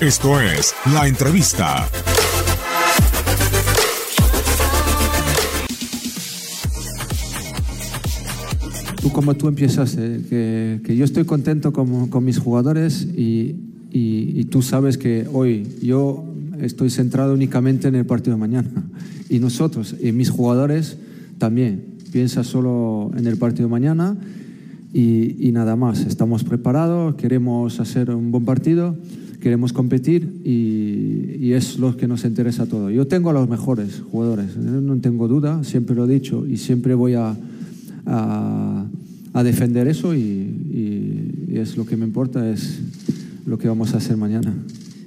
Esto es La Entrevista. Tú como tú empiezas, que, que, yo estoy contento con, mis jugadores y, tú sabes que hoy yo estoy centrado únicamente en el partido de mañana y nosotros y mis jugadores también piensa solo en el partido de mañana y, y nada más. Estamos preparados, queremos hacer un buen partido, queremos competir y, y, es lo que nos interesa todo. Yo tengo a los mejores jugadores, no tengo duda, siempre lo he dicho y siempre voy a, a, a defender eso y, y, es lo que me importa, es lo que vamos a hacer mañana.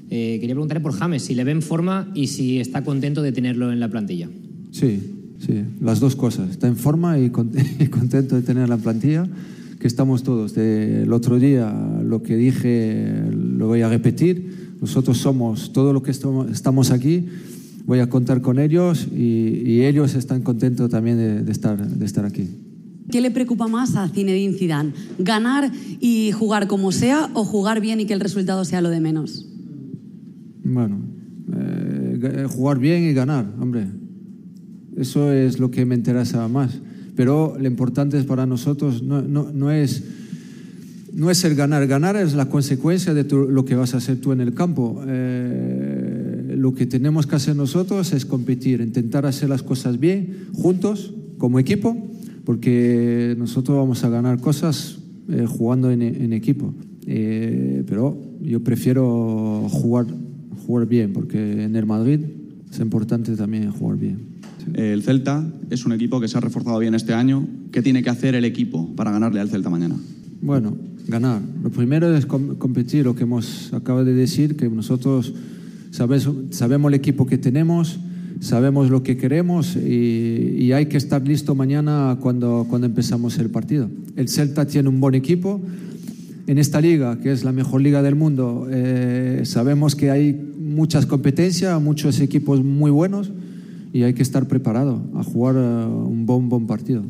Eh, quería preguntarle por James, si le ve en forma y si está contento de tenerlo en la plantilla. Sí, sí, las dos cosas. Está en forma y, contento de tener la plantilla, que estamos todos. De, el otro día lo que dije lo voy a repetir. Nosotros somos todo lo que estamos aquí. Voy a contar con ellos y, y ellos están contentos también de, de, estar, de estar aquí. ¿Qué le preocupa más a Zinedine Zidane? ¿Ganar y jugar como sea o jugar bien y que el resultado sea lo de menos? Bueno, eh, jugar bien y ganar, hombre. Eso es lo que me interesa más. Pero lo importante para nosotros no, no, no es, no es el ganar. Ganar es la consecuencia de tu, lo que vas a hacer tú en el campo. Eh, lo que tenemos que hacer nosotros es competir, intentar hacer las cosas bien, juntos, como equipo, porque nosotros vamos a ganar cosas eh, jugando en, en equipo. Eh, pero yo prefiero jugar, jugar bien, porque en el Madrid es importante también jugar bien. El Celta es un equipo que se ha reforzado bien este año. ¿Qué tiene que hacer el equipo para ganarle al Celta mañana? Bueno, ganar. Lo primero es com competir, lo que hemos acabado de decir, que nosotros sabemos el equipo que tenemos, sabemos lo que queremos y, y, hay que estar listo mañana cuando, cuando empezamos el partido. El Celta tiene un buen equipo. En esta liga, que es la mejor liga del mundo, eh, sabemos que hay muchas competencias, muchos equipos muy buenos y hay que estar preparado a jugar uh, un buen, buen partido.